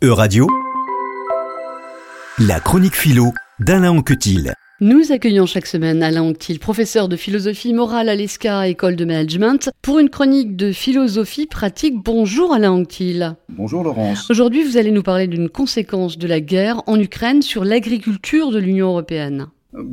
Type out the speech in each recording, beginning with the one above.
E-Radio, la chronique philo d'Alain Anquetil. Nous accueillons chaque semaine Alain Anctil, professeur de philosophie morale à l'ESCA, école de management, pour une chronique de philosophie pratique. Bonjour Alain Anctil. Bonjour Laurence. Aujourd'hui, vous allez nous parler d'une conséquence de la guerre en Ukraine sur l'agriculture de l'Union européenne.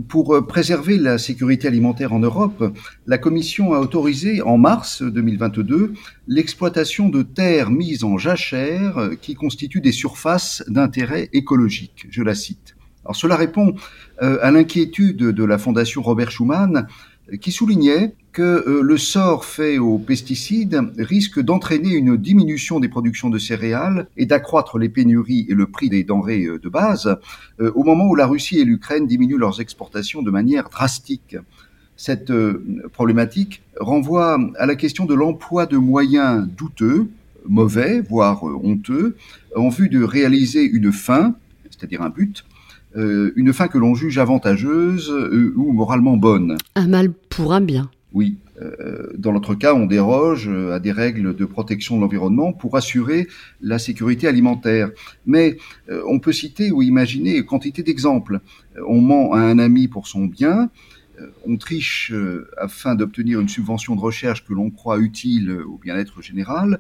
Pour préserver la sécurité alimentaire en Europe, la Commission a autorisé en mars 2022 l'exploitation de terres mises en jachère qui constituent des surfaces d'intérêt écologique. Je la cite. Alors cela répond euh, à l'inquiétude de la Fondation Robert Schuman qui soulignait que euh, le sort fait aux pesticides risque d'entraîner une diminution des productions de céréales et d'accroître les pénuries et le prix des denrées euh, de base au moment où la Russie et l'Ukraine diminuent leurs exportations de manière drastique. Cette problématique renvoie à la question de l'emploi de moyens douteux, mauvais, voire honteux, en vue de réaliser une fin, c'est-à-dire un but, euh, une fin que l'on juge avantageuse euh, ou moralement bonne. Un mal pour un bien. Oui. Euh, dans notre cas, on déroge à des règles de protection de l'environnement pour assurer la sécurité alimentaire. Mais on peut citer ou imaginer quantité d'exemples. On ment à un ami pour son bien, on triche afin d'obtenir une subvention de recherche que l'on croit utile au bien-être général,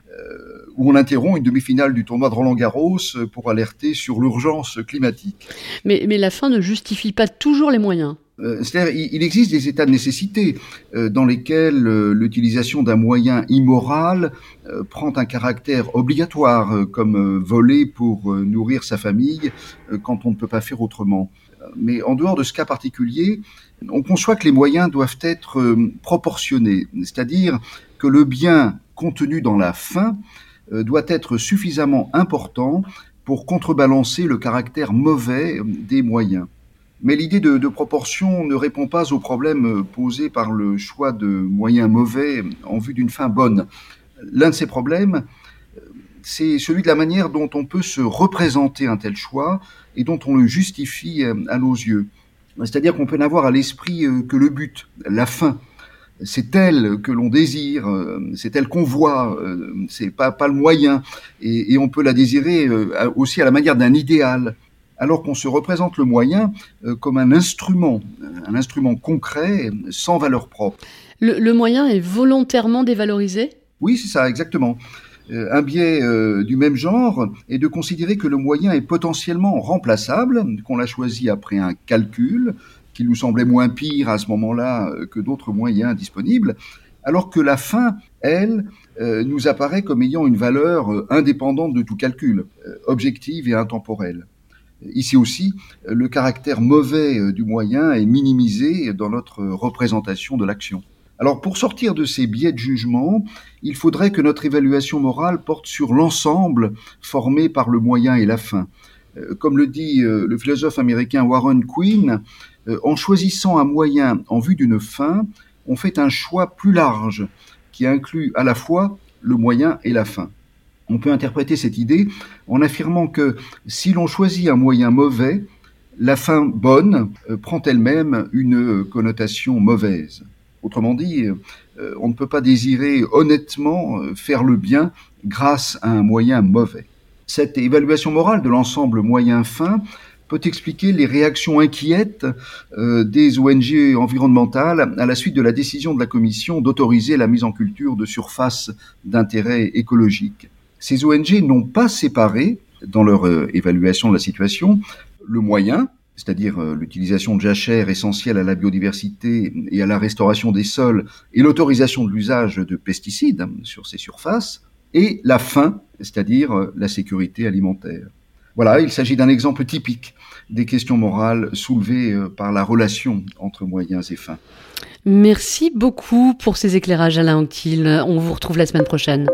euh, ou on interrompt une demi-finale du tournoi de Roland Garros pour alerter sur l'urgence climatique. Mais, la fin ne justifie pas toujours les moyens. C'est-à-dire, il existe des états de nécessité dans lesquels l'utilisation d'un moyen immoral prend un caractère obligatoire, comme voler pour nourrir sa famille quand on ne peut pas faire autrement. Mais en dehors de ce cas particulier, on conçoit que les moyens doivent être euh, proportionnés, c'est-à-dire que le bien contenu dans la fin euh, doit être suffisamment important pour contrebalancer le caractère mauvais euh, des moyens. Mais l'idée de, proportion ne répond pas au problème posé par le choix de moyens mauvais en vue d'une fin bonne. L'un de ces problèmes, c'est celui de la manière dont on peut se représenter un tel choix et dont on le justifie à nos yeux. C'est-à-dire qu'on peut n'avoir à l'esprit euh, que le but, la fin. C'est elle que l'on désire, euh, c'est elle qu'on voit, euh, c'est pas pas le moyen, et, on peut la désirer aussi à la manière d'un idéal, alors qu'on se représente le moyen comme un instrument, un instrument concret, sans valeur propre. le moyen est volontairement dévalorisé? Oui, c'est ça, exactement. Euh, un biais euh, du même genre est de considérer que le moyen est potentiellement remplaçable, qu'on l'a choisi après un calcul qui nous semblait moins pire à ce moment-là euh, que d'autres moyens disponibles, alors que la fin, elle, nous apparaît comme ayant une valeur indépendante de tout calcul, objective et intemporelle. Ici aussi, le caractère mauvais du moyen est minimisé dans notre représentation de l'action. Alors pour sortir de ces biais de jugement, il faudrait que notre évaluation morale porte sur l'ensemble formé par le moyen et la fin. Euh, comme le dit euh, le philosophe américain Warren Quinn, euh, en choisissant un moyen en vue d'une fin, on fait un choix plus large qui inclut à la fois le moyen et la fin. On peut interpréter cette idée en affirmant que si l'on choisit un moyen mauvais, la fin bonne prend elle-même une connotation mauvaise. Autrement dit, euh, on ne peut pas désirer honnêtement euh, faire le bien grâce à un moyen mauvais. Cette évaluation morale de l'ensemble moyen-fin peut expliquer les réactions inquiètes euh, des ONG environnementales à la suite de la décision de la Commission d'autoriser la mise en culture de surfaces d'intérêt écologique. Ces ONG n'ont pas séparé, dans leur évaluation de la situation, le moyen, c'est-à-dire euh, l'utilisation de jachères essentielles à la biodiversité et à la restauration des sols, et l'autorisation de l'usage de pesticides sur ces surfaces, et la fin, c'est-à-dire euh, la sécurité alimentaire. Voilà, il s'agit d'un exemple typique des questions morales soulevées euh, par la relation entre moyens et fins. Merci beaucoup pour ces éclairages, Alain Anctil. On vous retrouve la semaine prochaine.